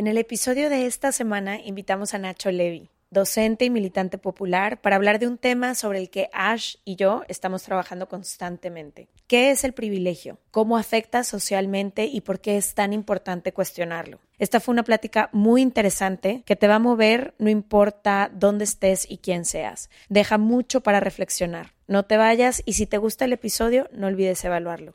En el episodio de esta semana invitamos a Nacho Levy, docente y militante popular, para hablar de un tema sobre el que Ash y yo estamos trabajando constantemente. ¿Qué es el privilegio? ¿Cómo afecta socialmente y por qué es tan importante cuestionarlo? Esta fue una plática muy interesante que te va a mover no importa dónde estés y quién seas. Deja mucho para reflexionar. No te vayas y si te gusta el episodio, no olvides evaluarlo.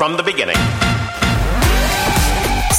From the beginning.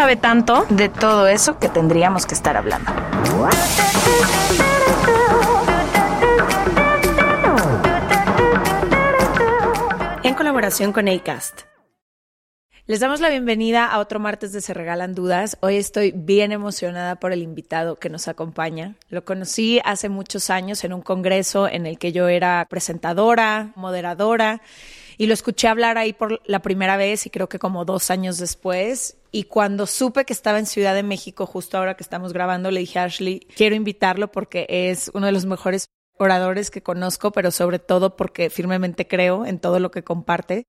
sabe tanto de todo eso que tendríamos que estar hablando. En colaboración con ACAST. Les damos la bienvenida a otro martes de Se Regalan Dudas. Hoy estoy bien emocionada por el invitado que nos acompaña. Lo conocí hace muchos años en un congreso en el que yo era presentadora, moderadora, y lo escuché hablar ahí por la primera vez y creo que como dos años después. Y cuando supe que estaba en Ciudad de México, justo ahora que estamos grabando, le dije a Ashley, quiero invitarlo porque es uno de los mejores oradores que conozco, pero sobre todo porque firmemente creo en todo lo que comparte.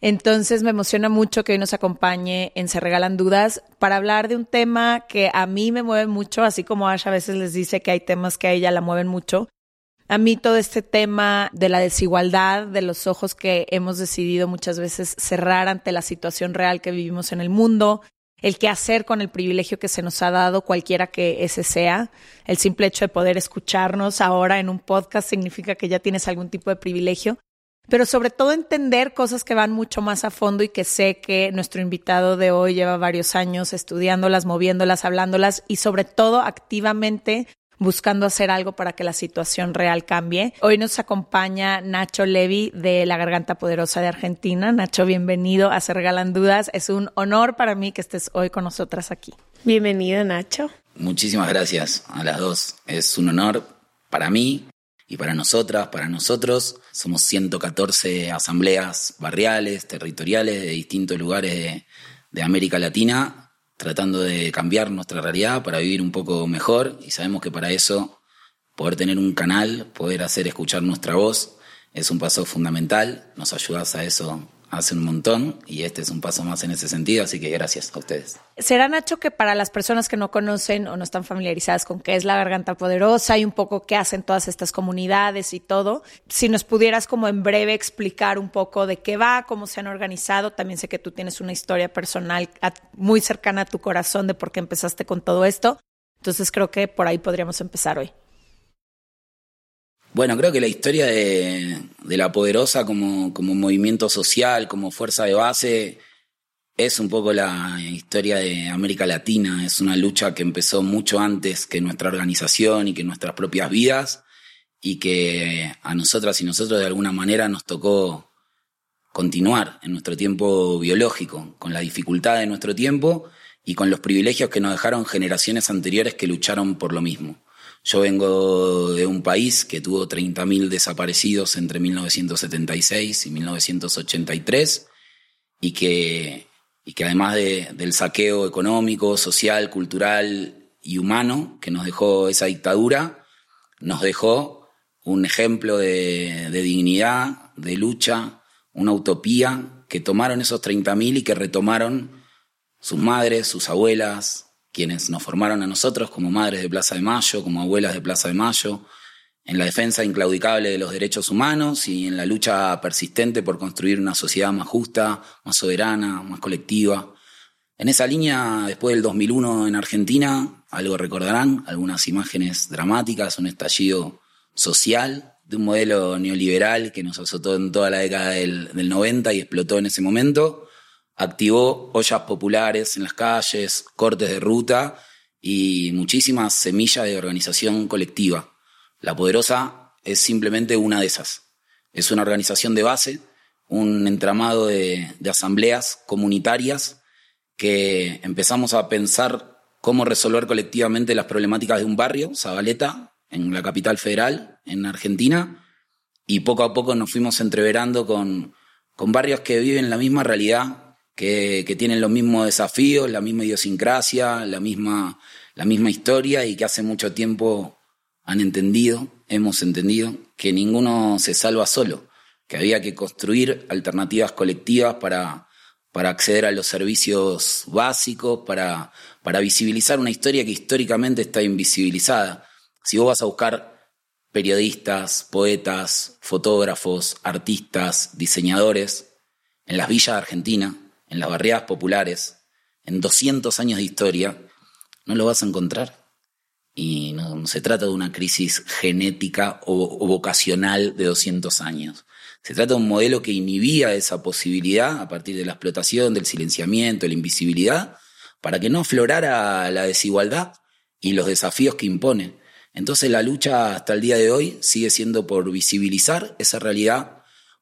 Entonces me emociona mucho que hoy nos acompañe en Se Regalan Dudas para hablar de un tema que a mí me mueve mucho, así como Ash a veces les dice que hay temas que a ella la mueven mucho. A mí todo este tema de la desigualdad, de los ojos que hemos decidido muchas veces cerrar ante la situación real que vivimos en el mundo, el qué hacer con el privilegio que se nos ha dado, cualquiera que ese sea. El simple hecho de poder escucharnos ahora en un podcast significa que ya tienes algún tipo de privilegio. Pero sobre todo entender cosas que van mucho más a fondo y que sé que nuestro invitado de hoy lleva varios años estudiándolas, moviéndolas, hablándolas y sobre todo activamente buscando hacer algo para que la situación real cambie. Hoy nos acompaña Nacho Levi de La Garganta Poderosa de Argentina. Nacho, bienvenido a Se Regalan Dudas. Es un honor para mí que estés hoy con nosotras aquí. Bienvenido, Nacho. Muchísimas gracias a las dos. Es un honor para mí y para nosotras, para nosotros. Somos 114 asambleas barriales, territoriales de distintos lugares de, de América Latina tratando de cambiar nuestra realidad para vivir un poco mejor. Y sabemos que para eso poder tener un canal, poder hacer escuchar nuestra voz es un paso fundamental, nos ayudas a eso hace un montón y este es un paso más en ese sentido, así que gracias a ustedes. Será Nacho que para las personas que no conocen o no están familiarizadas con qué es la garganta poderosa y un poco qué hacen todas estas comunidades y todo, si nos pudieras como en breve explicar un poco de qué va, cómo se han organizado, también sé que tú tienes una historia personal muy cercana a tu corazón de por qué empezaste con todo esto, entonces creo que por ahí podríamos empezar hoy. Bueno, creo que la historia de, la poderosa como, como, movimiento social, como fuerza de base, es un poco la historia de América Latina. Es una lucha que empezó mucho antes que nuestra organización y que nuestras propias vidas y que a nosotras y nosotros de alguna manera nos tocó continuar en nuestro tiempo biológico, con la dificultad de nuestro tiempo y con los privilegios que nos dejaron generaciones anteriores que lucharon por lo mismo. Yo vengo de un país que tuvo 30.000 desaparecidos entre 1976 y 1983 y que, y que además del saqueo económico, social, cultural y humano que nos dejó esa dictadura, nos dejó un ejemplo de, de dignidad, de lucha, una utopía que tomaron esos 30.000 y que retomaron sus madres, sus abuelas, quienes nos formaron a nosotros como madres de Plaza de Mayo, como abuelas de Plaza de Mayo, en la defensa inclaudicable de los derechos humanos y en la lucha persistente por construir una sociedad más justa, más soberana, más colectiva. En esa línea, después del 2001 en Argentina, algo recordarán, algunas imágenes dramáticas, un estallido social de un modelo neoliberal que nos azotó en toda la década del, del 90 y explotó en ese momento activó ollas populares en las calles, cortes de ruta y muchísimas semillas de organización colectiva. La Poderosa es simplemente una de esas. Es una organización de base, un entramado de, asambleas comunitarias que empezamos a pensar cómo resolver colectivamente las problemáticas de un barrio, Zabaleta, en la capital federal, en Argentina, y poco a poco nos fuimos entreverando con, con barrios que viven la misma realidad que, tienen los mismos desafíos, la misma idiosincrasia, la misma, la misma historia y que hace mucho tiempo han entendido, hemos entendido, que ninguno se salva solo, que había que construir alternativas colectivas para, para acceder a los servicios básicos, para, para visibilizar una historia que históricamente está invisibilizada. Si vos vas a buscar periodistas, poetas, fotógrafos, artistas, diseñadores en las villas de Argentina, en las barriadas populares, en 200 años de historia, no lo vas a encontrar. Y no, se trata de una crisis genética o, vocacional de 200 años. Se trata de un modelo que inhibía esa posibilidad a partir de la explotación, del silenciamiento, la invisibilidad, para que no aflorara la desigualdad y los desafíos que impone. Entonces la lucha hasta el día de hoy sigue siendo por visibilizar esa realidad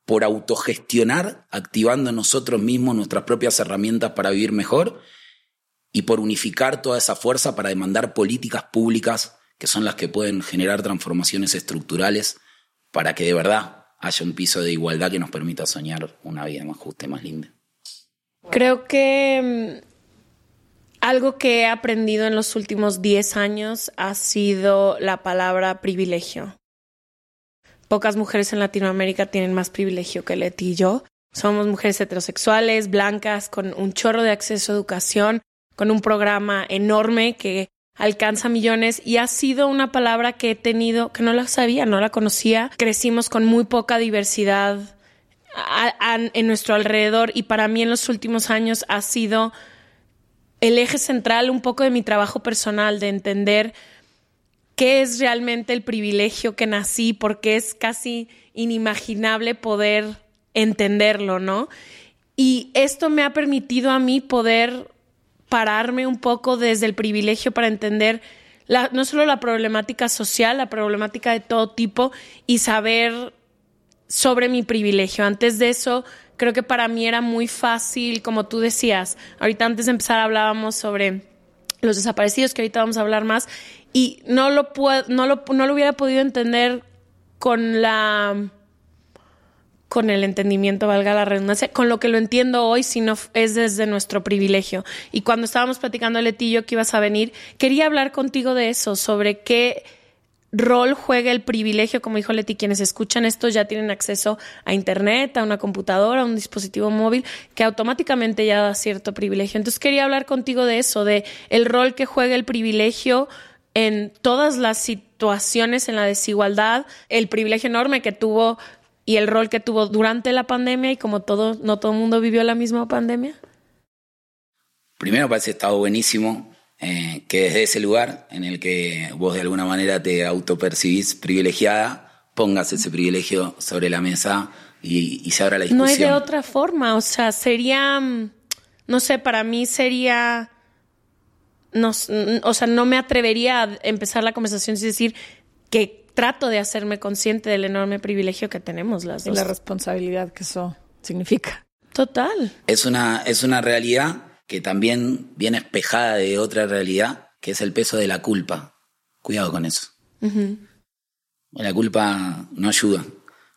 por autogestionar, activando nosotros mismos nuestras propias herramientas para vivir mejor y por unificar toda esa fuerza para demandar políticas públicas que son las que pueden generar transformaciones estructurales para que de verdad haya un piso de igualdad que nos permita soñar una vida más justa y más linda. Creo que mm, algo que he aprendido en los últimos 10 años ha sido la palabra privilegio. Pocas mujeres en Latinoamérica tienen más privilegio que Leti y yo. Somos mujeres heterosexuales, blancas, con un chorro de acceso a educación, con un programa enorme que alcanza millones y ha sido una palabra que he tenido, que no la sabía, no la conocía. Crecimos con muy poca diversidad en nuestro alrededor y para mí en los últimos años ha sido el eje central un poco de mi trabajo personal, de entender qué es realmente el privilegio que nací, porque es casi inimaginable poder entenderlo, ¿no? Y esto me ha permitido a mí poder pararme un poco desde el privilegio para entender no solo la problemática social, la problemática de todo tipo y saber sobre mi privilegio. Antes de eso, creo que para mí era muy fácil, como tú decías, ahorita antes de empezar hablábamos sobre los desaparecidos, que ahorita vamos a hablar más, y no lo, no lo, no lo hubiera podido entender con la con el entendimiento, valga la redundancia, con lo que lo entiendo hoy, sino es desde nuestro privilegio. Y cuando estábamos platicando, Letillo, que ibas a venir, quería hablar contigo de eso, sobre qué rol juega el privilegio, como dijo Leti, quienes escuchan esto ya tienen acceso a Internet, a una computadora, a un dispositivo móvil, que automáticamente ya da cierto privilegio. Entonces quería hablar contigo de eso, de el rol que juega el privilegio en todas las situaciones, en la desigualdad, el privilegio enorme que tuvo y el rol que tuvo durante la pandemia y como todo, no todo el mundo vivió la misma pandemia. Primero parece que estado buenísimo eh, que desde ese lugar en el que vos de alguna manera te autopercibís privilegiada, pongas ese privilegio sobre la mesa y, se abra la discusión. No hay de otra forma, o sea, sería, mm, no sé, para mí sería, no, o sea, no me atrevería a empezar la conversación sin decir que trato de hacerme consciente del enorme privilegio que tenemos las dos. Y la responsabilidad que eso significa. Total. Es una, es una realidad que también viene espejada de otra realidad, que es el peso de la culpa. Cuidado con eso. La culpa no ayuda,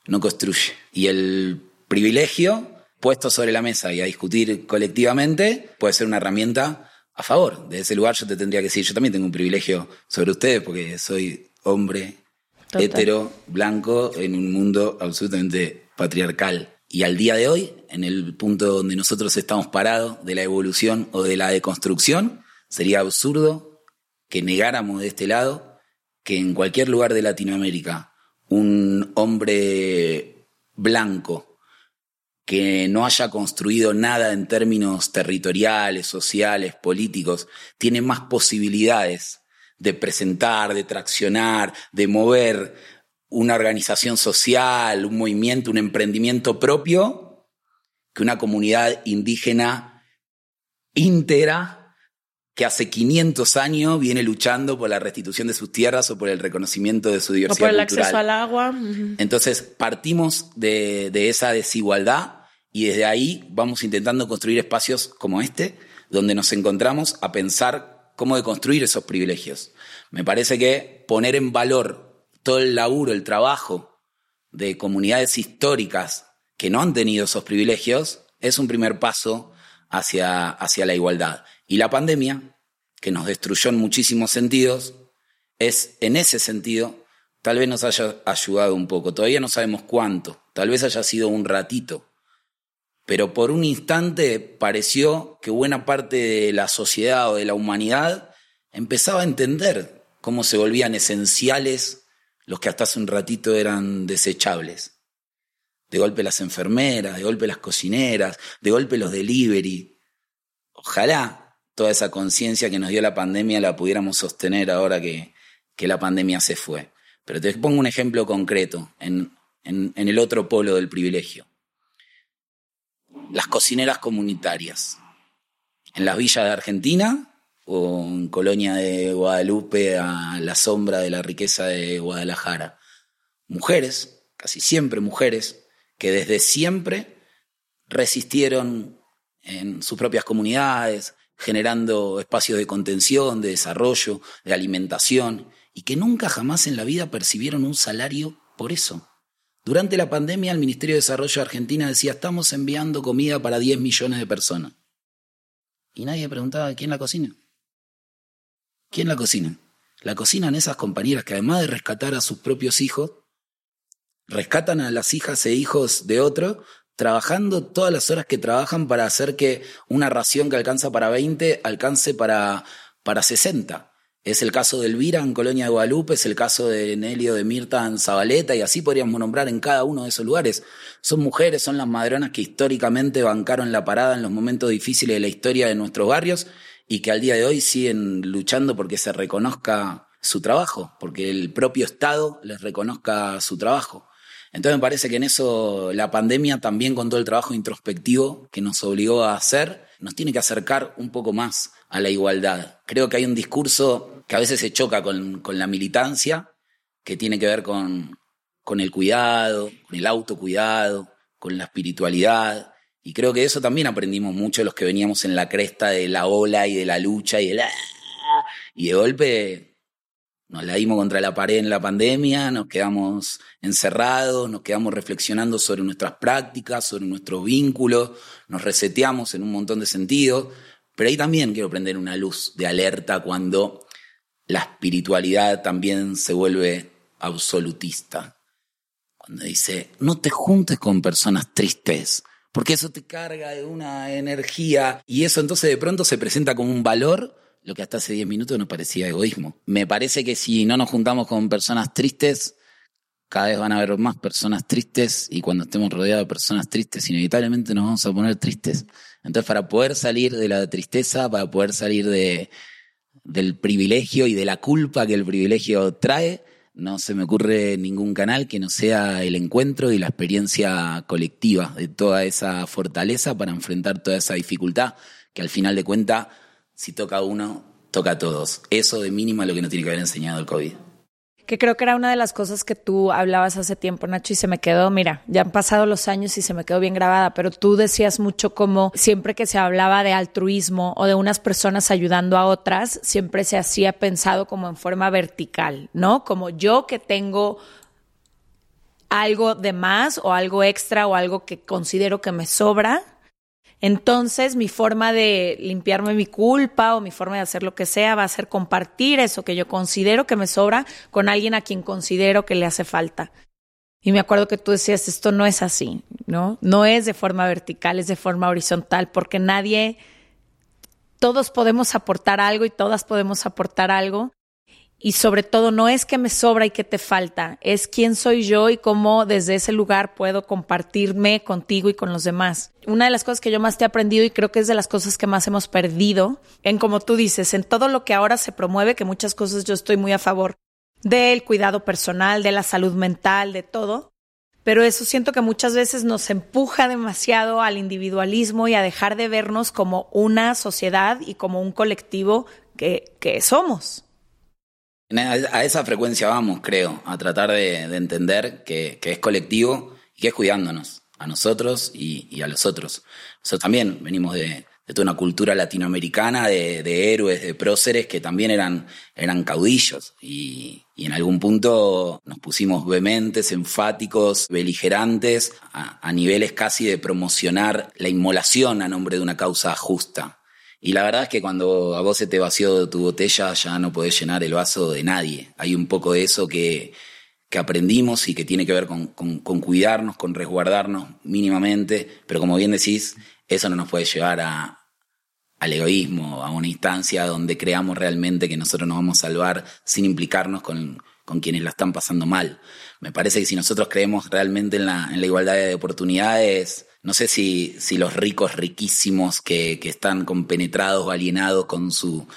no construye. Y el privilegio puesto sobre la mesa y a discutir colectivamente puede ser una herramienta a favor. De ese lugar yo te tendría que decir, yo también tengo un privilegio sobre ustedes porque soy hombre hetero, blanco, en un mundo absolutamente patriarcal. Y al día de hoy, en el punto donde nosotros estamos parados de la evolución o de la deconstrucción, sería absurdo que negáramos de este lado que en cualquier lugar de Latinoamérica un hombre blanco que no haya construido nada en términos territoriales, sociales, políticos, tiene más posibilidades de presentar, de traccionar, de mover una organización social, un movimiento, un emprendimiento propio, que una comunidad indígena íntegra que hace 500 años viene luchando por la restitución de sus tierras o por el reconocimiento de su diversidad. O por el acceso al agua. Entonces, partimos de, de esa desigualdad y desde ahí vamos intentando construir espacios como este, donde nos encontramos a pensar cómo deconstruir esos privilegios. Me parece que poner en valor todo el laburo, el trabajo de comunidades históricas que no han tenido esos privilegios es un primer paso hacia, hacia la igualdad. Y la pandemia, que nos destruyó en muchísimos sentidos, es en ese sentido, tal vez nos haya ayudado un poco. Todavía no sabemos cuánto, tal vez haya sido un ratito. Pero por un instante pareció que buena parte de la sociedad o de la humanidad empezaba a entender cómo se volvían esenciales los que hasta hace un ratito eran desechables. De golpe las enfermeras, de golpe las cocineras, de golpe los delivery. Ojalá toda esa conciencia que nos dio la pandemia la pudiéramos sostener ahora que, que, la pandemia se fue. Pero te pongo un ejemplo concreto en, en, en el otro polo del privilegio. Las cocineras comunitarias. En las villas de Argentina o en Colonia de Guadalupe a la sombra de la riqueza de Guadalajara. Mujeres, casi siempre mujeres, que desde siempre resistieron en sus propias comunidades, generando espacios de contención, de desarrollo, de alimentación, y que nunca jamás en la vida percibieron un salario por eso. Durante la pandemia el Ministerio de Desarrollo de Argentina decía, estamos enviando comida para 10 millones de personas. Y nadie preguntaba, ¿quién la cocina? ¿Quién la cocina? La cocinan esas compañeras que además de rescatar a sus propios hijos, rescatan a las hijas e hijos de otro, trabajando todas las horas que trabajan para hacer que una ración que alcanza para 20 alcance para, para 60. Es el caso de Elvira en Colonia de Guadalupe, es el caso de Nelio de Mirta en Zabaleta, y así podríamos nombrar en cada uno de esos lugares. Son mujeres, son las madronas que históricamente bancaron la parada en los momentos difíciles de la historia de nuestros barrios y que al día de hoy siguen luchando porque se reconozca su trabajo, porque el propio Estado les reconozca su trabajo. Entonces me parece que en eso la pandemia también con todo el trabajo introspectivo que nos obligó a hacer, nos tiene que acercar un poco más a la igualdad. Creo que hay un discurso que a veces se choca con, con la militancia, que tiene que ver con, con el cuidado, con el autocuidado, con la espiritualidad, y creo que eso también aprendimos mucho los que veníamos en la cresta de la ola y de la lucha y de la... Y de golpe nos la dimos contra la pared en la pandemia, nos quedamos encerrados, nos quedamos reflexionando sobre nuestras prácticas, sobre nuestros vínculos, nos reseteamos en un montón de sentidos. Pero ahí también quiero prender una luz de alerta cuando la espiritualidad también se vuelve absolutista. Cuando dice, no te juntes con personas tristes, porque eso te carga de una energía y eso entonces de pronto se presenta como un valor, lo que hasta hace 10 minutos nos parecía egoísmo. Me parece que si no nos juntamos con personas tristes, cada vez van a haber más personas tristes y cuando estemos rodeados de personas tristes, inevitablemente nos vamos a poner tristes. Entonces, para poder salir de la tristeza, para poder salir de, del privilegio y de la culpa que el privilegio trae, no se me ocurre ningún canal que no sea el encuentro y la experiencia colectiva de toda esa fortaleza para enfrentar toda esa dificultad que al final de cuentas, si toca uno, toca a todos. Eso de mínima es lo que nos tiene que haber enseñado el COVID. Que creo que era una de las cosas que tú hablabas hace tiempo, Nacho, y se me quedó, mira, ya han pasado los años y se me quedó bien grabada, pero tú decías mucho como siempre que se hablaba de altruismo o de unas personas ayudando a otras, siempre se hacía pensado como en forma vertical, ¿no? Como yo que tengo algo de más o algo extra o algo que considero que me sobra, entonces mi forma de limpiarme mi culpa o mi forma de hacer lo que sea va a ser compartir eso que yo considero que me sobra con alguien a quien considero que le hace falta. Y me acuerdo que tú decías, esto no es así, ¿no? No es de forma vertical, es de forma horizontal, porque nadie, todos podemos aportar algo y todas podemos aportar algo, y sobre todo no es que me sobra y que te falta, es quién soy yo y cómo desde ese lugar puedo compartirme contigo y con los demás. Una de las cosas que yo más te he aprendido y creo que es de las cosas que más hemos perdido, en como tú dices, en todo lo que ahora se promueve, que muchas cosas yo estoy muy a favor del cuidado personal, de la salud mental, de todo, pero eso siento que muchas veces nos empuja demasiado al individualismo y a dejar de vernos como una sociedad y como un colectivo que, que somos. A esa frecuencia vamos, creo, a tratar de, entender que, es colectivo y que es cuidándonos a nosotros y, a los otros. Nosotros también venimos de, toda una cultura latinoamericana de, héroes, de próceres que también eran, eran caudillos y, en algún punto nos pusimos vehementes, enfáticos, beligerantes, a, a niveles casi de promocionar la inmolación a nombre de una causa justa. Y la verdad es que cuando a vos se te vació tu botella ya no podés llenar el vaso de nadie. Hay un poco de eso que, que aprendimos y que tiene que ver con, con, cuidarnos, con resguardarnos mínimamente, pero como bien decís, eso no nos puede llevar a, al egoísmo, a una instancia donde creamos realmente que nosotros nos vamos a salvar sin implicarnos con, con quienes la están pasando mal. Me parece que si nosotros creemos realmente en la, en la igualdad de oportunidades, no sé si, los ricos riquísimos que, están compenetrados o alienados con su,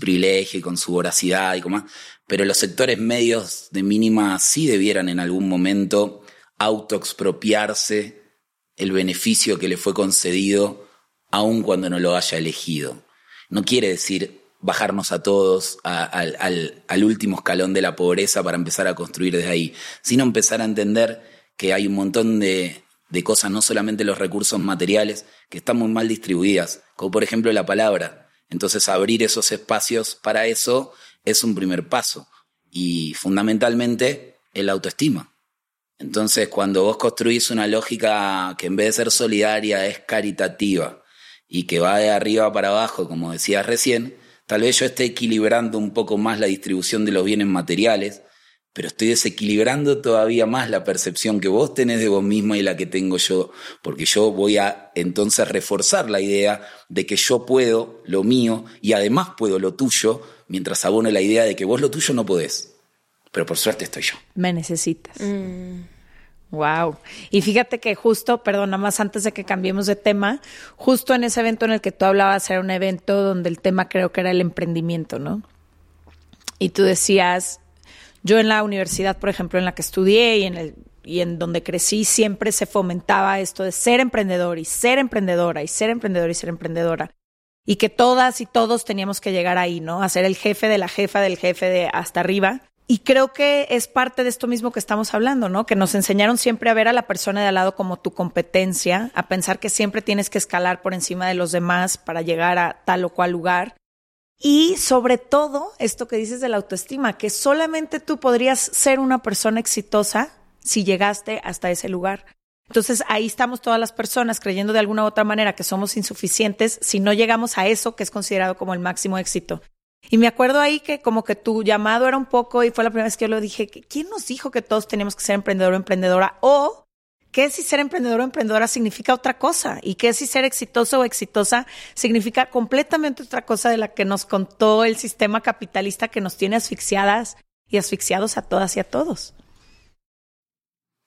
privilegio y con su voracidad y como pero los sectores medios de mínima sí debieran en algún momento autoexpropiarse el beneficio que le fue concedido aun cuando no lo haya elegido. No quiere decir bajarnos a todos al, al último escalón de la pobreza para empezar a construir desde ahí, sino empezar a entender que hay un montón de, de cosas, no solamente los recursos materiales, que están muy mal distribuidas, como por ejemplo la palabra. Entonces abrir esos espacios para eso es un primer paso. Y fundamentalmente el autoestima. Entonces cuando vos construís una lógica que en vez de ser solidaria es caritativa y que va de arriba para abajo, como decías recién, tal vez yo esté equilibrando un poco más la distribución de los bienes materiales, pero estoy desequilibrando todavía más la percepción que vos tenés de vos misma y la que tengo yo, porque yo voy a entonces reforzar la idea de que yo puedo lo mío y además puedo lo tuyo, mientras abono la idea de que vos lo tuyo no podés. Pero por suerte estoy yo. Me necesitas. Wow. Y fíjate que justo, perdón, nada más antes de que cambiemos de tema, justo en ese evento en el que tú hablabas era un evento donde el tema creo que era el emprendimiento, ¿no? Y tú decías, yo en la universidad, por ejemplo, en la que estudié y en, el, y en donde crecí, siempre se fomentaba esto de ser emprendedor y ser emprendedora y ser emprendedor y ser emprendedora. Y que todas y todos teníamos que llegar ahí, ¿no? A ser el jefe de la jefa del jefe de hasta arriba. Y creo que es parte de esto mismo que estamos hablando, ¿no? Que nos enseñaron siempre a ver a la persona de al lado como tu competencia, a pensar que siempre tienes que escalar por encima de los demás para llegar a tal o cual lugar. Y sobre todo, esto que dices de la autoestima, que solamente tú podrías ser una persona exitosa si llegaste hasta ese lugar. Entonces ahí estamos todas las personas creyendo de alguna u otra manera que somos insuficientes si no llegamos a eso que es considerado como el máximo éxito. Y me acuerdo ahí que como que tu llamado era un poco, y fue la primera vez que yo lo dije, ¿quién nos dijo que todos teníamos que ser emprendedor o emprendedora? O ¿Qué si ser emprendedor o emprendedora significa otra cosa? ¿Y qué si ser exitoso o exitosa significa completamente otra cosa de la que nos contó el sistema capitalista que nos tiene asfixiadas y asfixiados a todas y a todos?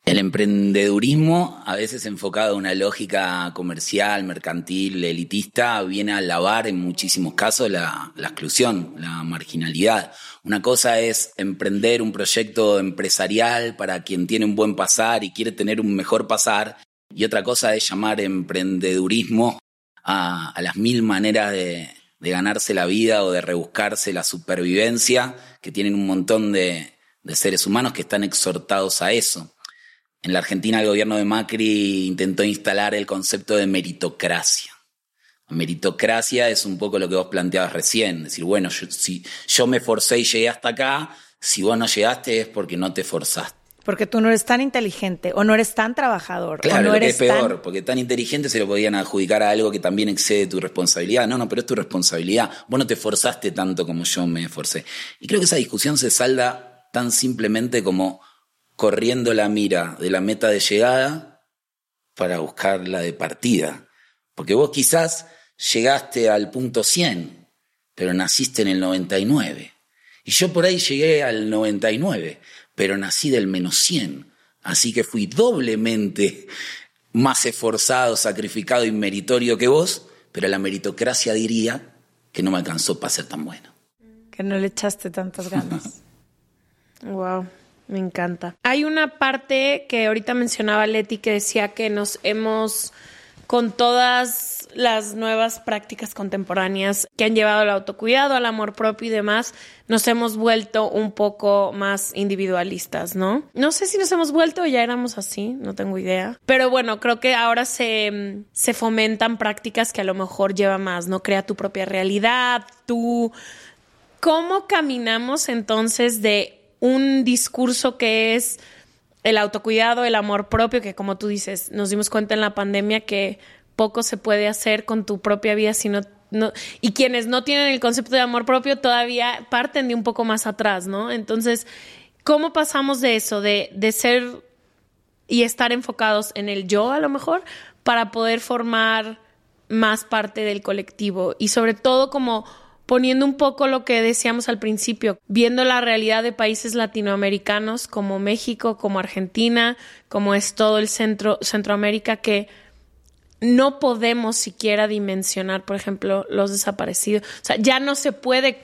El emprendedurismo, a veces enfocado en una lógica comercial, mercantil, elitista, viene a lavar en muchísimos casos la, exclusión, la marginalidad. Una cosa es emprender un proyecto empresarial para quien tiene un buen pasar y quiere tener un mejor pasar, y otra cosa es llamar emprendedurismo a, las mil maneras de, ganarse la vida o de rebuscarse la supervivencia, que tienen un montón de seres humanos que están exhortados a eso. En la Argentina el gobierno de Macri intentó instalar el concepto de meritocracia. meritocracia es un poco lo que vos planteabas recién, decir, bueno, si yo me forcé y llegué hasta acá, si vos no llegaste es porque no te forzaste. Porque tú no eres tan inteligente o no eres tan trabajador. Claro, o no lo que eres es peor, tan... porque tan inteligente se lo podían adjudicar a algo que también excede tu responsabilidad. No, no, pero es tu responsabilidad. Vos no te forzaste tanto como yo me esforcé. Y creo que esa discusión se salda tan simplemente como corriendo la mira de la meta de llegada para buscar la de partida. Porque vos quizás llegaste al punto 100, pero naciste en el 99. Y yo por ahí llegué al 99, pero nací del menos 100. Así que fui doblemente más esforzado, sacrificado y meritorio que vos, pero la meritocracia diría que no me alcanzó para ser tan bueno. Que no le echaste tantas ganas. Wow, me encanta. Hay una parte que ahorita mencionaba Leti que decía que nos hemos, con todas las nuevas prácticas contemporáneas que han llevado al autocuidado, al amor propio y demás, nos hemos vuelto un poco más individualistas, ¿no? No sé si nos hemos vuelto o ya éramos así, no tengo idea. Pero bueno, creo que ahora se, se fomentan prácticas que a lo mejor lleva más, ¿no? Crea tu propia realidad, tú... ¿Cómo caminamos entonces de un discurso que es el autocuidado, el amor propio, que como tú dices, nos dimos cuenta en la pandemia que poco se puede hacer con tu propia vida si no, no, y quienes no tienen el concepto de amor propio todavía parten de un poco más atrás, ¿no? Entonces, ¿cómo pasamos de eso, de, de ser y estar enfocados en el yo a lo mejor, para poder formar más parte del colectivo y sobre todo como poniendo un poco lo que decíamos al principio, viendo la realidad de países latinoamericanos como México, como Argentina, como es todo el centro Centroamérica que no podemos siquiera dimensionar, por ejemplo, los desaparecidos. O sea, ya no se puede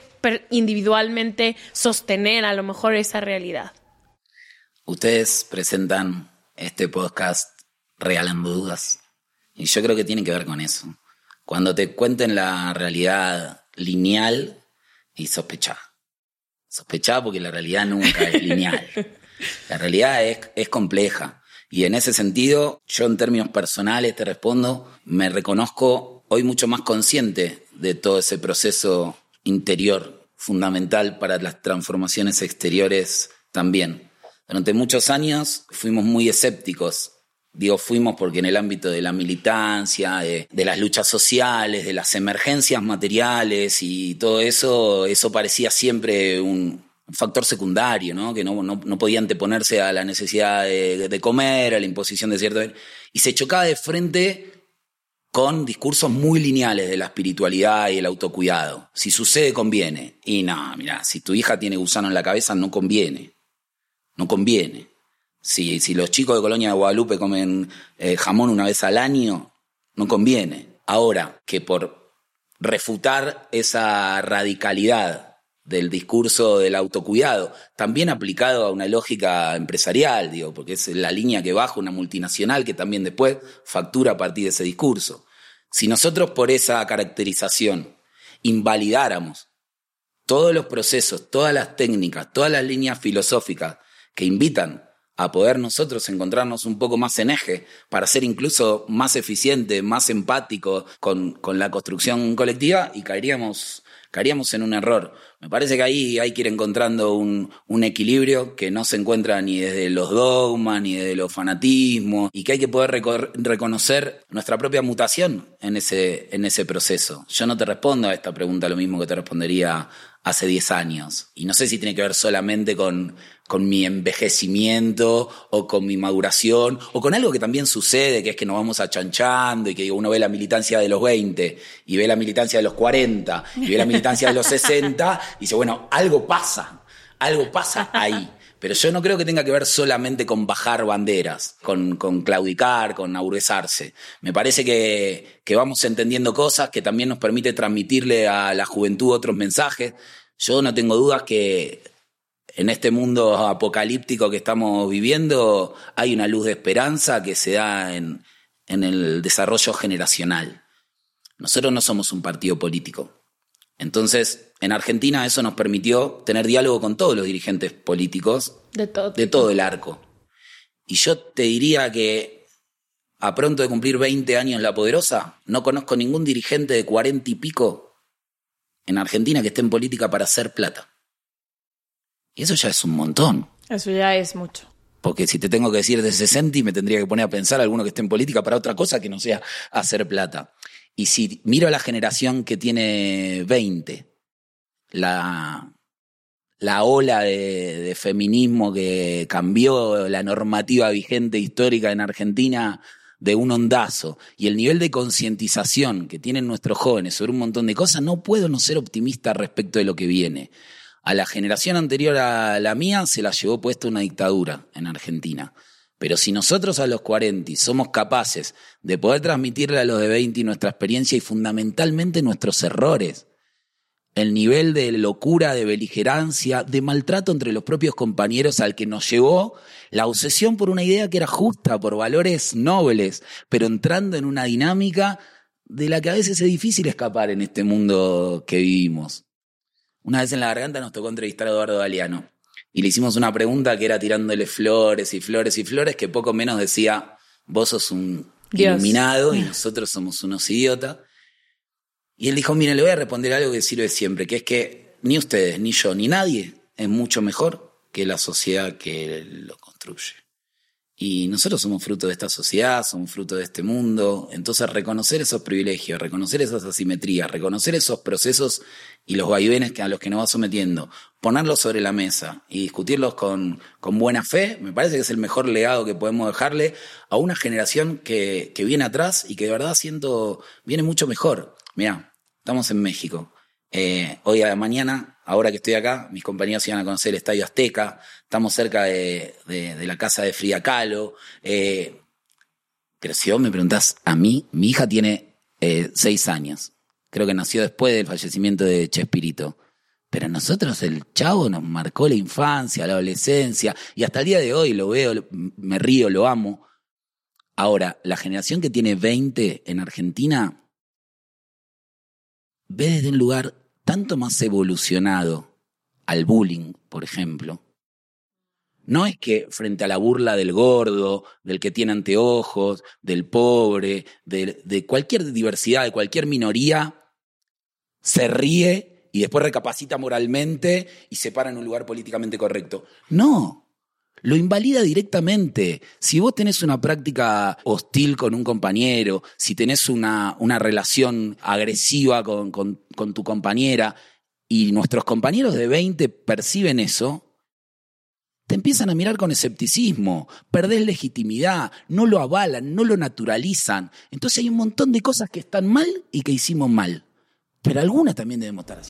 individualmente sostener a lo mejor esa realidad. Ustedes presentan este podcast regalando dudas. Y yo creo que tiene que ver con eso. Cuando te cuenten la realidad lineal y sospechá. Sospechá porque la realidad nunca es lineal. La realidad es, es compleja. Y en ese sentido, yo en términos personales te respondo, me reconozco hoy mucho más consciente de todo ese proceso interior fundamental para las transformaciones exteriores también. Durante muchos años fuimos muy escépticos. Digo, fuimos porque en el ámbito de la militancia, de, las luchas sociales, de las emergencias materiales y todo eso, eso parecía siempre un, factor secundario, ¿no? que no, no, no, podía anteponerse a la necesidad de, de, comer, a la imposición de cierto... Y se chocaba de frente con discursos muy lineales de la espiritualidad y el autocuidado. Si sucede, conviene. Y no, mira, si tu hija tiene gusano en la cabeza, no conviene. No conviene. Si, los chicos de Colonia de Guadalupe comen eh, jamón una vez al año, no conviene. Ahora, que por refutar esa radicalidad del discurso del autocuidado, también aplicado a una lógica empresarial, digo, porque es la línea que baja una multinacional que también después factura a partir de ese discurso. Si nosotros por esa caracterización invalidáramos todos los procesos, todas las técnicas, todas las líneas filosóficas que invitan a poder nosotros encontrarnos un poco más en eje para ser incluso más eficiente, más empático con, con la construcción colectiva y caeríamos caeríamos en un error. Me parece que ahí hay que ir encontrando un, un, equilibrio que no se encuentra ni desde los dogmas, ni desde los fanatismos, y que hay que poder reconocer nuestra propia mutación en ese, en ese proceso. Yo no te respondo a esta pregunta lo mismo que te respondería hace 10 años. Y no sé si tiene que ver solamente con, con mi envejecimiento o con mi maduración o con algo que también sucede, que es que nos vamos achanchando y que uno ve la militancia de los 20 y ve la militancia de los 40 y ve la militancia de los 60 y dice, bueno, algo pasa, algo pasa ahí. Pero yo no creo que tenga que ver solamente con bajar banderas, con, claudicar, con aburguesarse. Me parece que, vamos entendiendo cosas que también nos permite transmitirle a la juventud otros mensajes. Yo no tengo dudas que en este mundo apocalíptico que estamos viviendo hay una luz de esperanza que se da en el desarrollo generacional. Nosotros no somos un partido político. Entonces, en Argentina eso nos permitió tener diálogo con todos los dirigentes políticos De todo. de todo el arco. Y yo te diría que a pronto de cumplir 20 años La Poderosa, no conozco ningún dirigente de 40 y pico en Argentina que esté en política para hacer plata. Y eso ya es un montón. Eso ya es mucho. Porque si te tengo que decir de 60 y me tendría que poner a pensar alguno que esté en política para otra cosa que no sea hacer plata. Y si miro a la generación que tiene 20, la, la ola de, de feminismo que cambió la normativa vigente histórica en Argentina de un ondazo y el nivel de concientización que tienen nuestros jóvenes sobre un montón de cosas, no puedo no ser optimista respecto de lo que viene. A la generación anterior a la mía se la llevó puesta una dictadura en Argentina. Pero si nosotros a los 40 somos capaces de poder transmitirle a los de 20 nuestra experiencia y fundamentalmente nuestros errores, el nivel de locura, de beligerancia, de maltrato entre los propios compañeros al que nos llevó la obsesión por una idea que era justa, por valores nobles, pero entrando en una dinámica de la que a veces es difícil escapar en este mundo que vivimos. Una vez en la garganta nos tocó entrevistar a Eduardo Galeano y le hicimos una pregunta que era tirándole flores y flores y flores que poco menos decía, vos sos un Dios. iluminado y nosotros somos unos idiotas. Y él dijo, mire, le voy a responder algo que sirve siempre, que es que ni ustedes, ni yo, ni nadie es mucho mejor que la sociedad que lo construye. Y nosotros somos fruto de esta sociedad, somos fruto de este mundo. Entonces reconocer esos privilegios, reconocer esas asimetrías, reconocer esos procesos y los vaivenes a los que nos va sometiendo, ponerlos sobre la mesa y discutirlos con, con buena fe, me parece que es el mejor legado que podemos dejarle a una generación que, que viene atrás y que de verdad siento viene mucho mejor. Mirá, estamos en México. Eh, hoy a la mañana, ahora que estoy acá, mis compañeros iban a conocer el Estadio Azteca, estamos cerca de, la casa de Frida Kahlo. eh, me preguntás a mí, mi hija tiene eh, seis años. Creo que nació después del fallecimiento de Chespirito. Pero a nosotros el chavo nos marcó la infancia, la adolescencia, y hasta el día de hoy lo veo, me río, lo amo. Ahora, la generación que tiene 20 en Argentina ve desde un lugar tanto más evolucionado al bullying, por ejemplo. No es que frente a la burla del gordo, del que tiene anteojos, del pobre, de, de cualquier diversidad, de cualquier minoría, se ríe y después recapacita moralmente y se para en un lugar políticamente correcto. No, lo invalida directamente. Si vos tenés una práctica hostil con un compañero, si tenés una, una relación agresiva con, con- con tu compañera y nuestros compañeros de 20 perciben eso, te empiezan a mirar con escepticismo, perdés legitimidad, no lo avalan, no lo naturalizan. Entonces hay un montón de cosas que están mal y que hicimos mal. Pero algunas también debemos estar así.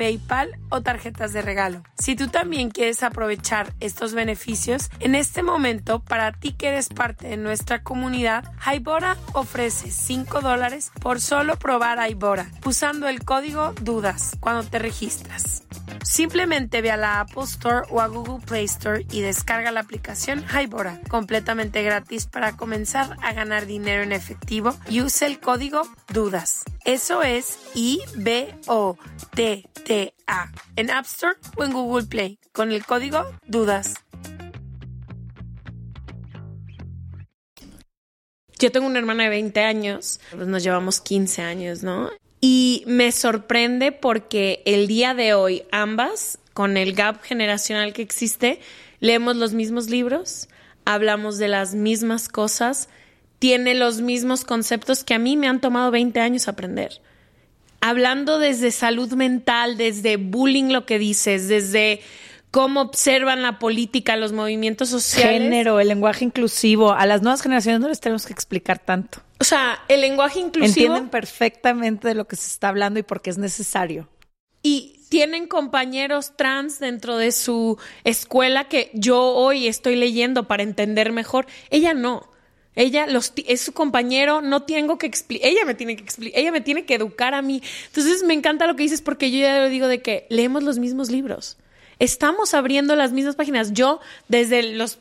PayPal o tarjetas de regalo. Si tú también quieres aprovechar estos beneficios, en este momento, para ti que eres parte de nuestra comunidad, Hybora ofrece 5 dólares por solo probar Hybora usando el código DUDAS cuando te registras. Simplemente ve a la Apple Store o a Google Play Store y descarga la aplicación Hybora, completamente gratis para comenzar a ganar dinero en efectivo y use el código DUDAS. Eso es En App Store o en Google Play con el código DUDAS. Yo tengo una hermana de 20 años, pues nos llevamos 15 años, ¿no? Y me sorprende porque el día de hoy ambas, con el gap generacional que existe, leemos los mismos libros, hablamos de las mismas cosas, tiene los mismos conceptos que a mí me han tomado 20 años aprender. Hablando desde salud mental, desde bullying, lo que dices, desde cómo observan la política, los movimientos sociales. Género, el lenguaje inclusivo. A las nuevas generaciones no les tenemos que explicar tanto. O sea, el lenguaje inclusivo. Entienden perfectamente de lo que se está hablando y por qué es necesario. Y tienen compañeros trans dentro de su escuela que yo hoy estoy leyendo para entender mejor. Ella no. Ella los, es su compañero, no tengo que explicar, ella me tiene que explicar, ella me tiene que educar a mí. Entonces me encanta lo que dices porque yo ya lo digo de que leemos los mismos libros estamos abriendo las mismas páginas. Yo desde los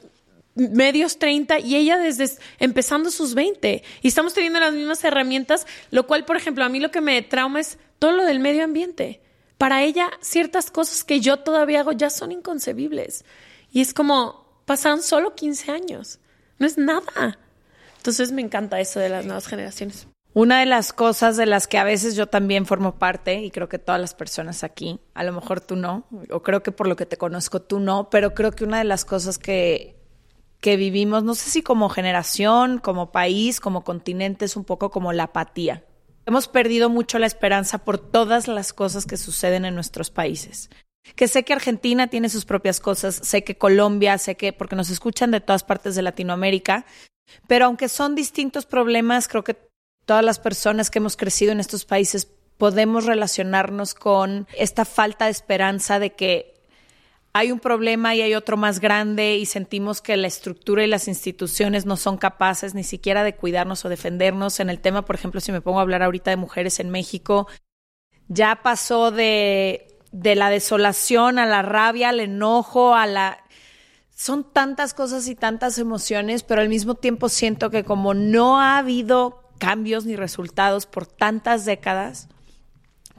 medios 30 y ella desde empezando sus 20. Y estamos teniendo las mismas herramientas, lo cual, por ejemplo, a mí lo que me trauma es todo lo del medio ambiente. Para ella, ciertas cosas que yo todavía hago ya son inconcebibles. Y es como, pasaron solo 15 años. No es nada. Entonces me encanta eso de las nuevas generaciones. Una de las cosas de las que a veces yo también formo parte, y creo que todas las personas aquí, a lo mejor tú no, o creo que por lo que te conozco tú no, pero creo que una de las cosas que, que vivimos, no sé si como generación, como país, como continente, es un poco como la apatía. Hemos perdido mucho la esperanza por todas las cosas que suceden en nuestros países. Que sé que Argentina tiene sus propias cosas, sé que Colombia, sé que, porque nos escuchan de todas partes de Latinoamérica, pero aunque son distintos problemas, creo que todas las personas que hemos crecido en estos países podemos relacionarnos con esta falta de esperanza de que hay un problema y hay otro más grande y sentimos que la estructura y las instituciones no son capaces ni siquiera de cuidarnos o defendernos. En el tema, por ejemplo, si me pongo a hablar ahorita de mujeres en México, ya pasó de, de la desolación a la rabia, al enojo, a la... Son tantas cosas y tantas emociones, pero al mismo tiempo siento que como no ha habido cambios ni resultados por tantas décadas,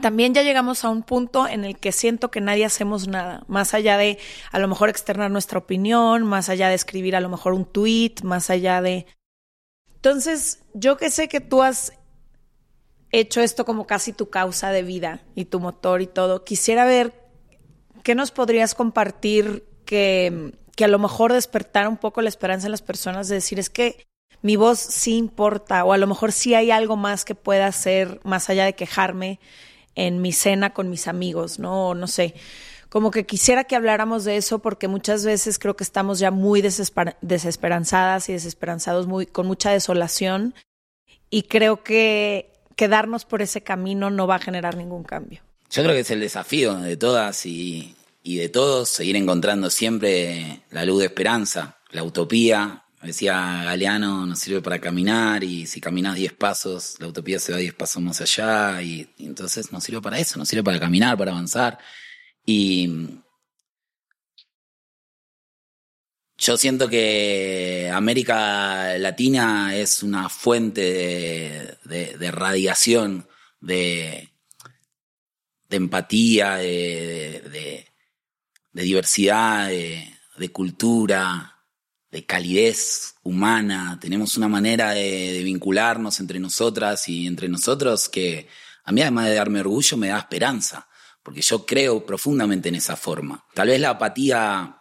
también ya llegamos a un punto en el que siento que nadie hacemos nada, más allá de a lo mejor externar nuestra opinión, más allá de escribir a lo mejor un tweet, más allá de... Entonces, yo que sé que tú has hecho esto como casi tu causa de vida y tu motor y todo, quisiera ver qué nos podrías compartir que, que a lo mejor despertara un poco la esperanza en las personas de decir, es que mi voz sí importa o a lo mejor sí hay algo más que pueda hacer más allá de quejarme en mi cena con mis amigos, ¿no? No sé. Como que quisiera que habláramos de eso porque muchas veces creo que estamos ya muy desesperanzadas y desesperanzados, muy, con mucha desolación y creo que quedarnos por ese camino no va a generar ningún cambio. Yo creo que es el desafío de todas y, y de todos seguir encontrando siempre la luz de esperanza, la utopía, Decía Galeano, nos sirve para caminar y si caminas 10 pasos, la utopía se va 10 pasos más allá y, entonces nos sirve para eso, nos sirve para caminar, para avanzar. Y yo siento que América Latina es una fuente de, radiación, de, de empatía, de, de diversidad, de cultura de calidez humana, tenemos una manera de, vincularnos entre nosotras y entre nosotros que a mí además de darme orgullo me da esperanza, porque yo creo profundamente en esa forma. Tal vez la apatía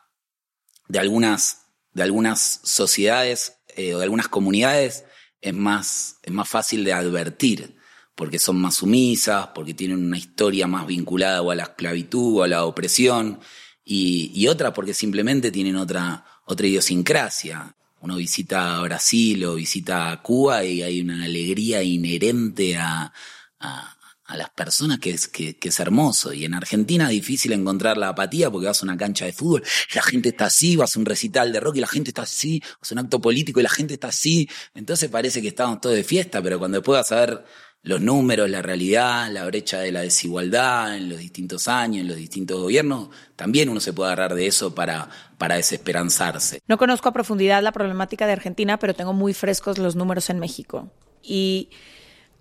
de algunas, de algunas sociedades eh, o de algunas comunidades es más, es más fácil de advertir, porque son más sumisas, porque tienen una historia más vinculada o a la esclavitud o a la opresión, y, y otra porque simplemente tienen otra, otra idiosincrasia. Uno visita Brasil o visita Cuba y hay una alegría inherente a, a, a las personas que es, que, es hermoso. Y en Argentina es difícil encontrar la apatía porque vas a una cancha de fútbol, la gente está así, vas a un recital de rock y la gente está así, vas a un acto político y la gente está así. Entonces parece que estamos todos de fiesta, pero cuando después vas a ver los números, la realidad, la brecha de la desigualdad en los distintos años, en los distintos gobiernos, también uno se puede agarrar de eso para, para desesperanzarse. No conozco a profundidad la problemática de Argentina, pero tengo muy frescos los números en México. Y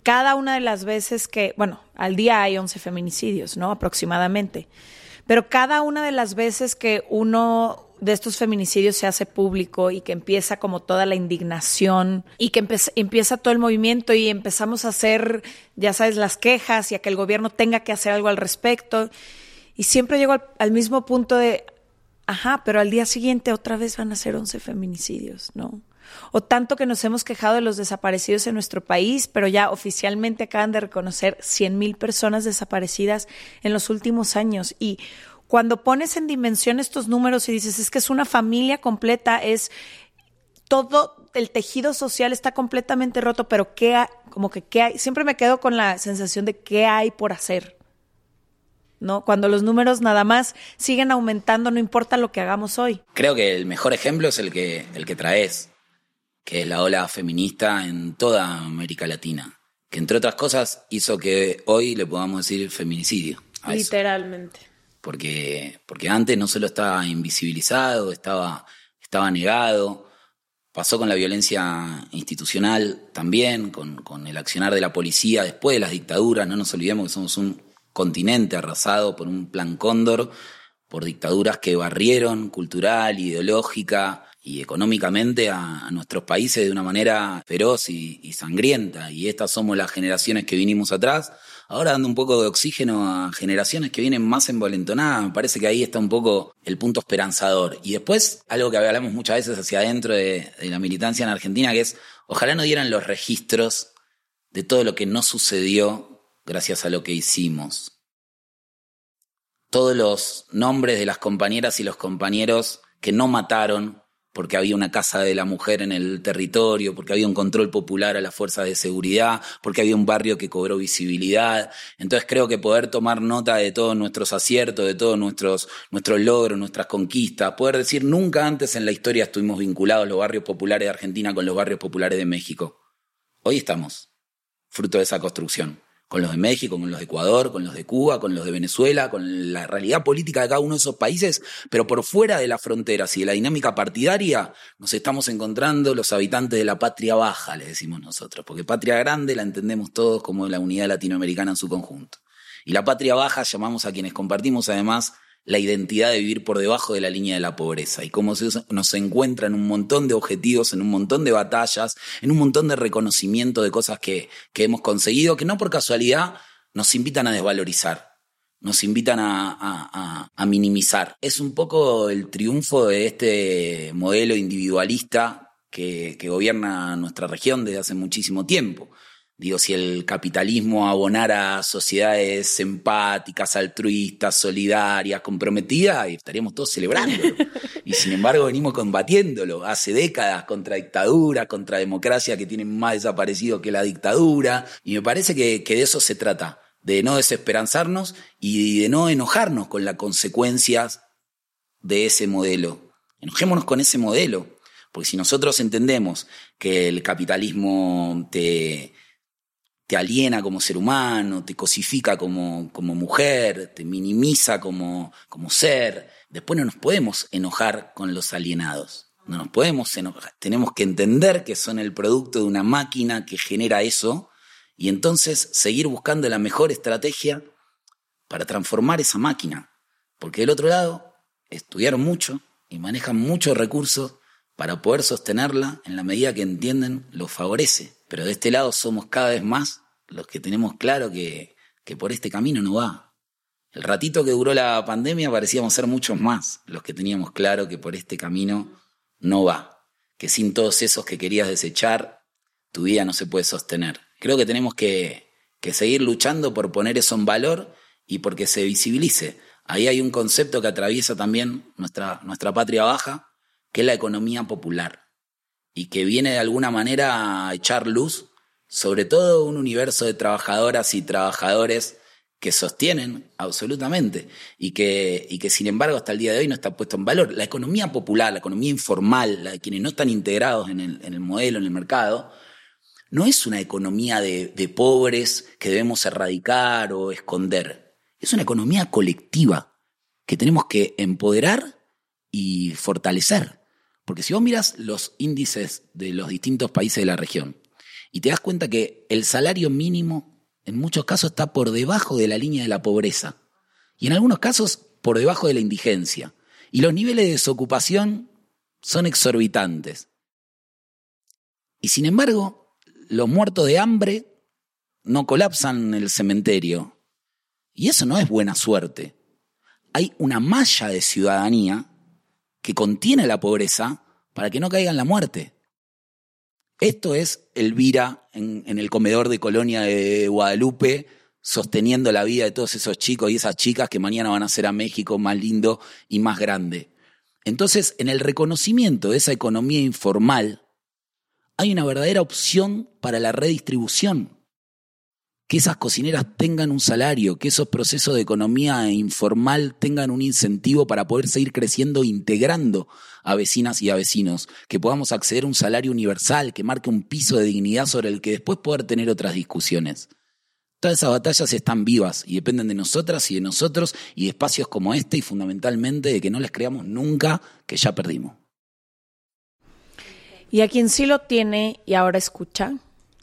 cada una de las veces que, bueno, al día hay 11 feminicidios, ¿no? Aproximadamente. Pero cada una de las veces que uno de estos feminicidios se hace público y que empieza como toda la indignación y que empieza todo el movimiento y empezamos a hacer, ya sabes, las quejas y a que el gobierno tenga que hacer algo al respecto. Y siempre llego al, mismo punto de, ajá, pero al día siguiente otra vez van a ser 11 feminicidios, ¿no? O tanto que nos hemos quejado de los desaparecidos en nuestro país, pero ya oficialmente acaban de reconocer 100 mil personas desaparecidas en los últimos años. Y cuando pones en dimensión estos números y dices, es que es una familia completa, es todo el tejido social está completamente roto, pero ¿qué? Como que ¿qué hay? Siempre me quedo con la sensación de qué hay por hacer. ¿no? Cuando los números nada más siguen aumentando, no importa lo que hagamos hoy. Creo que el mejor ejemplo es el que, el que traes que es la ola feminista en toda América Latina, que entre otras cosas hizo que hoy le podamos decir feminicidio. Literalmente. Porque, porque antes no solo estaba invisibilizado, estaba, estaba negado, pasó con la violencia institucional también, con, con el accionar de la policía después de las dictaduras, no nos olvidemos que somos un continente arrasado por un plan cóndor, por dictaduras que barrieron cultural, ideológica, y económicamente a, nuestros países de una manera feroz y, sangrienta. Y estas somos las generaciones que vinimos atrás, ahora dando un poco de oxígeno a generaciones que vienen más envalentonadas. Me parece que ahí está un poco el punto esperanzador. Y después, algo que hablamos muchas veces hacia adentro de, de la militancia en Argentina, que es, ojalá no dieran los registros de todo lo que no sucedió gracias a lo que hicimos. Todos los nombres de las compañeras y los compañeros que no mataron porque había una casa de la mujer en el territorio, porque había un control popular a las fuerzas de seguridad, porque había un barrio que cobró visibilidad. Entonces creo que poder tomar nota de todos nuestros aciertos, de todos nuestros, nuestros logros, nuestras conquistas, poder decir nunca antes en la historia estuvimos vinculados los barrios populares de Argentina con los barrios populares de México. Hoy estamos, fruto de esa construcción con los de México, con los de Ecuador, con los de Cuba, con los de Venezuela, con la realidad política de cada uno de esos países, pero por fuera de las fronteras y de la dinámica partidaria nos estamos encontrando los habitantes de la patria baja, le decimos nosotros, porque patria grande la entendemos todos como la unidad latinoamericana en su conjunto. Y la patria baja llamamos a quienes compartimos además la identidad de vivir por debajo de la línea de la pobreza y cómo se, nos encuentra en un montón de objetivos, en un montón de batallas, en un montón de reconocimiento de cosas que, que hemos conseguido, que no por casualidad nos invitan a desvalorizar, nos invitan a, a, a, minimizar. Es un poco el triunfo de este modelo individualista que, que gobierna nuestra región desde hace muchísimo tiempo. Digo, si el capitalismo abonara a sociedades empáticas, altruistas, solidarias, comprometidas, estaríamos todos celebrándolo. Y sin embargo venimos combatiéndolo hace décadas contra dictadura, contra democracia que tienen más desaparecido que la dictadura. Y me parece que, que de eso se trata, de no desesperanzarnos y de no enojarnos con las consecuencias de ese modelo. Enojémonos con ese modelo, porque si nosotros entendemos que el capitalismo te te aliena como ser humano, te cosifica como, como mujer, te minimiza como, como ser. Después no nos podemos enojar con los alienados. No nos podemos enojar. Tenemos que entender que son el producto de una máquina que genera eso y entonces seguir buscando la mejor estrategia para transformar esa máquina. Porque del otro lado estudiaron mucho y manejan muchos recursos para poder sostenerla en la medida que entienden lo favorece. Pero de este lado somos cada vez más los que tenemos claro que, que por este camino no va. El ratito que duró la pandemia parecíamos ser muchos más los que teníamos claro que por este camino no va, que sin todos esos que querías desechar, tu vida no se puede sostener. Creo que tenemos que, que seguir luchando por poner eso en valor y porque se visibilice. Ahí hay un concepto que atraviesa también nuestra, nuestra patria baja, que es la economía popular, y que viene de alguna manera a echar luz sobre todo un universo de trabajadoras y trabajadores que sostienen absolutamente y que, y que sin embargo hasta el día de hoy no está puesto en valor. La economía popular, la economía informal, la de quienes no están integrados en el, en el modelo, en el mercado, no es una economía de, de pobres que debemos erradicar o esconder. Es una economía colectiva que tenemos que empoderar y fortalecer. Porque si vos miras los índices de los distintos países de la región y te das cuenta que el salario mínimo en muchos casos está por debajo de la línea de la pobreza y en algunos casos por debajo de la indigencia. Y los niveles de desocupación son exorbitantes. Y sin embargo, los muertos de hambre no colapsan en el cementerio. Y eso no es buena suerte. Hay una malla de ciudadanía que contiene la pobreza para que no caiga en la muerte. Esto es Elvira en, en, el comedor de Colonia de Guadalupe, sosteniendo la vida de todos esos chicos y esas chicas que mañana van a ser a México más lindo y más grande. Entonces, en el reconocimiento de esa economía informal, hay una verdadera opción para la redistribución que esas cocineras tengan un salario, que esos procesos de economía informal tengan un incentivo para poder seguir creciendo integrando a vecinas y a vecinos, que podamos acceder a un salario universal que marque un piso de dignidad sobre el que después poder tener otras discusiones. Todas esas batallas están vivas y dependen de nosotras y de nosotros y de espacios como este y fundamentalmente de que no les creamos nunca que ya perdimos. Y a quien sí lo tiene y ahora escucha,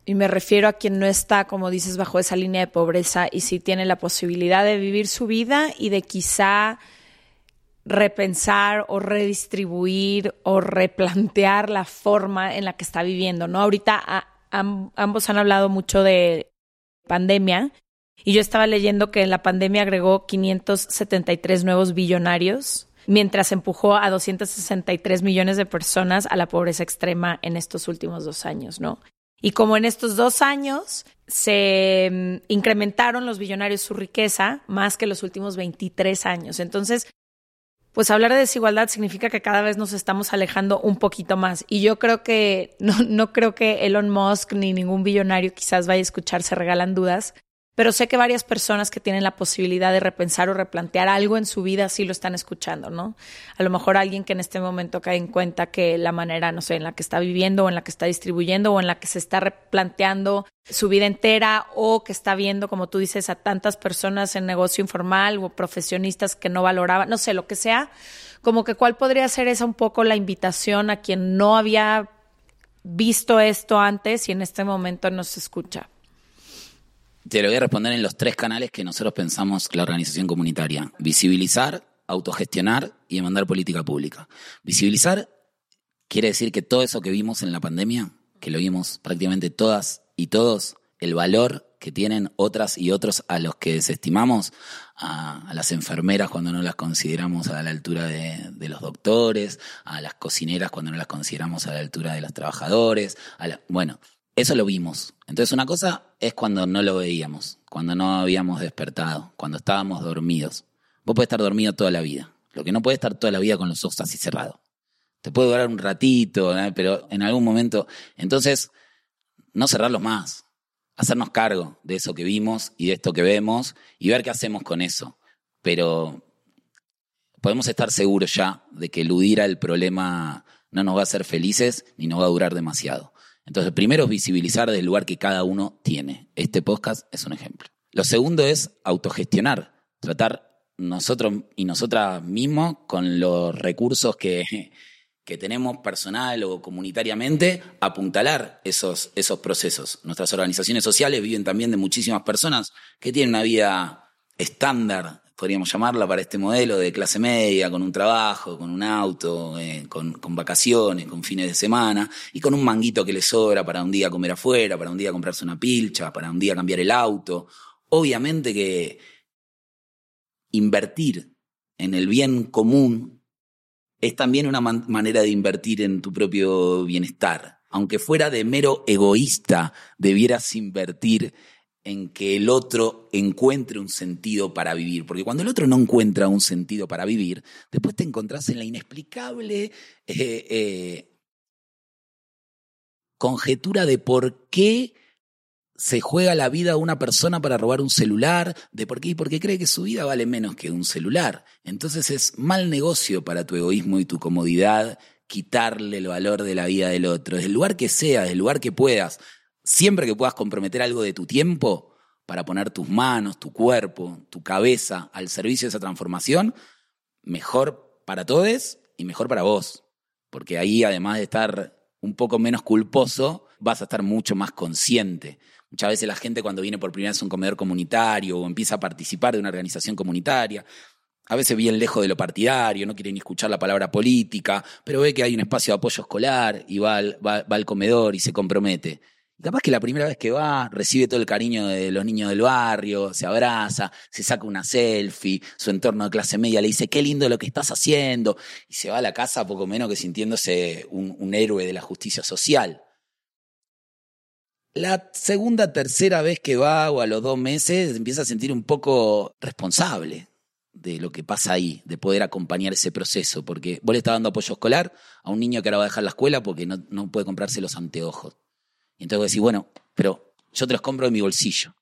y me refiero a quien no está, como dices, bajo esa línea de pobreza y sí tiene la posibilidad de vivir su vida y de quizá repensar o redistribuir o replantear la forma en la que está viviendo, ¿no? Ahorita ambos han hablado mucho de pandemia y yo estaba leyendo que la pandemia agregó 573 nuevos billonarios mientras empujó a 263 millones de personas a la pobreza extrema en estos últimos dos años, ¿no? Y como en estos dos años se mm, incrementaron los billonarios su riqueza más que los últimos 23 años. Entonces, pues hablar de desigualdad significa que cada vez nos estamos alejando un poquito más. Y yo creo que, no, no creo que Elon Musk ni ningún billonario quizás vaya a escuchar Se Regalan Dudas, pero sé que varias personas que tienen la posibilidad de repensar o replantear algo en su vida sí lo están escuchando, ¿no? A lo mejor alguien que en este momento cae en cuenta que la manera, no sé, en la que está viviendo o en la que está distribuyendo o en la que se está replanteando su vida entera o que está viendo, como tú dices, a tantas personas en negocio informal o profesionistas que no valoraban, no sé, lo que sea, como que cuál podría ser esa un poco la invitación a quien no había visto esto antes y en este momento nos escucha. Te lo voy a responder en los tres canales que nosotros pensamos la organización comunitaria. Visibilizar, autogestionar y demandar política pública. Visibilizar quiere decir que todo eso que vimos en la pandemia, que lo vimos prácticamente todas y todos, el valor que tienen otras y otros a los que desestimamos, a, las enfermeras cuando no las consideramos a la altura de, de, los doctores, a las cocineras cuando no las consideramos a la altura de los trabajadores, a la, bueno, eso lo vimos. Entonces una cosa es cuando no lo veíamos, cuando no habíamos despertado, cuando estábamos dormidos. Vos podés estar dormido toda la vida. Lo que no puede estar toda la vida con los ojos así cerrados. Te puede durar un ratito, ¿eh? pero en algún momento. Entonces, no cerrarlos más. Hacernos cargo de eso que vimos y de esto que vemos y ver qué hacemos con eso. Pero podemos estar seguros ya de que eludir al problema no nos va a hacer felices ni nos va a durar demasiado. Entonces, primero es visibilizar del lugar que cada uno tiene. Este podcast es un ejemplo. Lo segundo es autogestionar, tratar nosotros y nosotras mismos con los recursos que, que tenemos personal o comunitariamente, apuntalar esos, esos procesos. Nuestras organizaciones sociales viven también de muchísimas personas que tienen una vida estándar podríamos llamarla, para este modelo de clase media, con un trabajo, con un auto, eh, con, vacaciones, con fines de semana, y con un manguito que le sobra para un día comer afuera, para un día comprarse una pilcha, para un día cambiar el auto. Obviamente que, invertir en el bien común es también una manera de invertir en tu propio bienestar. Aunque fuera de mero egoísta, debieras invertir en que el otro encuentre un sentido para vivir. Porque cuando el otro no encuentra un sentido para vivir, después te encontrás en la inexplicable eh, eh, conjetura de por qué se juega la vida a una persona para robar un celular, de por qué y porque cree que su vida vale menos que un celular. Entonces es mal negocio para tu egoísmo y tu comodidad quitarle el valor de la vida del otro, desde el lugar que sea, desde el lugar que puedas, siempre que puedas comprometer algo de tu tiempo para poner tus manos, tu cuerpo, tu cabeza al servicio de esa transformación, mejor para todos y mejor para vos. Porque ahí, además de estar un poco menos culposo, vas a estar mucho más consciente. Muchas veces la gente cuando viene por primera vez a un comedor comunitario o empieza a participar de una organización comunitaria, a veces bien lejos de lo partidario, no quiere ni escuchar la palabra política, pero ve que hay un espacio de apoyo escolar y va al, va, al comedor y se compromete. Y capaz que la primera vez que va, recibe todo el cariño de los niños del barrio, se abraza, se saca una selfie, su entorno de clase media le dice, qué lindo lo que estás haciendo, y se va a la casa poco menos que sintiéndose un, héroe de la justicia social. La segunda, tercera vez que va o a los dos meses empieza a sentir un poco responsable de lo que pasa ahí, de poder acompañar ese proceso, porque vos le estás dando apoyo escolar a un niño que ahora va a dejar la escuela porque no, no puede comprarse los anteojos. Y entonces vos decís, bueno, pero yo te los compro en mi bolsillo.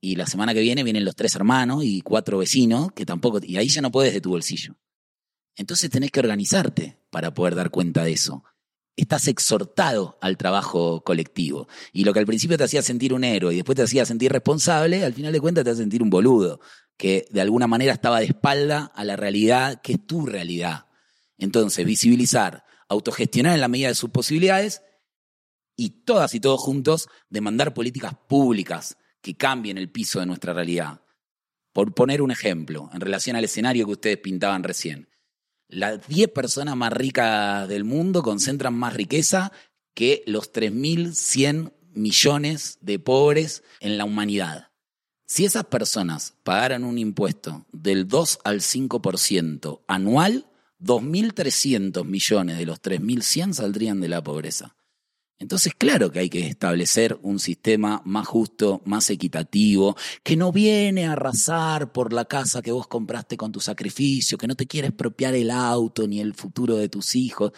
Y la semana que viene vienen los tres hermanos y cuatro vecinos que tampoco, y ahí ya no puedes de tu bolsillo. Entonces tenés que organizarte para poder dar cuenta de eso estás exhortado al trabajo colectivo. Y lo que al principio te hacía sentir un héroe y después te hacía sentir responsable, al final de cuentas te hace sentir un boludo, que de alguna manera estaba de espalda a la realidad que es tu realidad. Entonces, visibilizar, autogestionar en la medida de sus posibilidades y todas y todos juntos demandar políticas públicas que cambien el piso de nuestra realidad. Por poner un ejemplo, en relación al escenario que ustedes pintaban recién las 10 personas más ricas del mundo concentran más riqueza que los 3.100 millones de pobres en la humanidad. Si esas personas pagaran un impuesto del 2 al 5% anual, 2.300 millones de los 3.100 saldrían de la pobreza. Entonces, claro que hay que establecer un sistema más justo, más equitativo, que no viene a arrasar por la casa que vos compraste con tu sacrificio, que no te quiere expropiar el auto ni el futuro de tus hijos,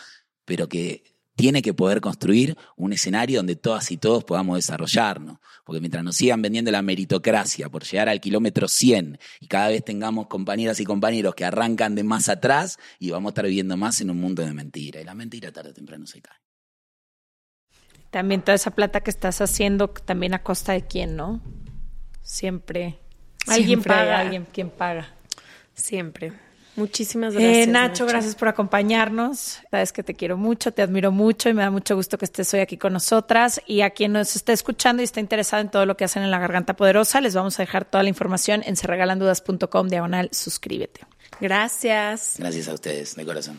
pero que tiene que poder construir un escenario donde todas y todos podamos desarrollarnos. Porque mientras nos sigan vendiendo la meritocracia por llegar al kilómetro 100 y cada vez tengamos compañeras y compañeros que arrancan de más atrás y vamos a estar viviendo más en un mundo de mentira. Y la mentira tarde o temprano se cae. También toda esa plata que estás haciendo, también a costa de quién, ¿no? Siempre. Alguien paga. alguien quien paga. Siempre. Muchísimas Eh, gracias. Nacho, gracias por acompañarnos. Sabes que te quiero mucho, te admiro mucho y me da mucho gusto que estés hoy aquí con nosotras. Y a quien nos esté escuchando y está interesado en todo lo que hacen en la Garganta Poderosa, les vamos a dejar toda la información en serregalandudas.com diagonal suscríbete. Gracias. Gracias a ustedes, de corazón.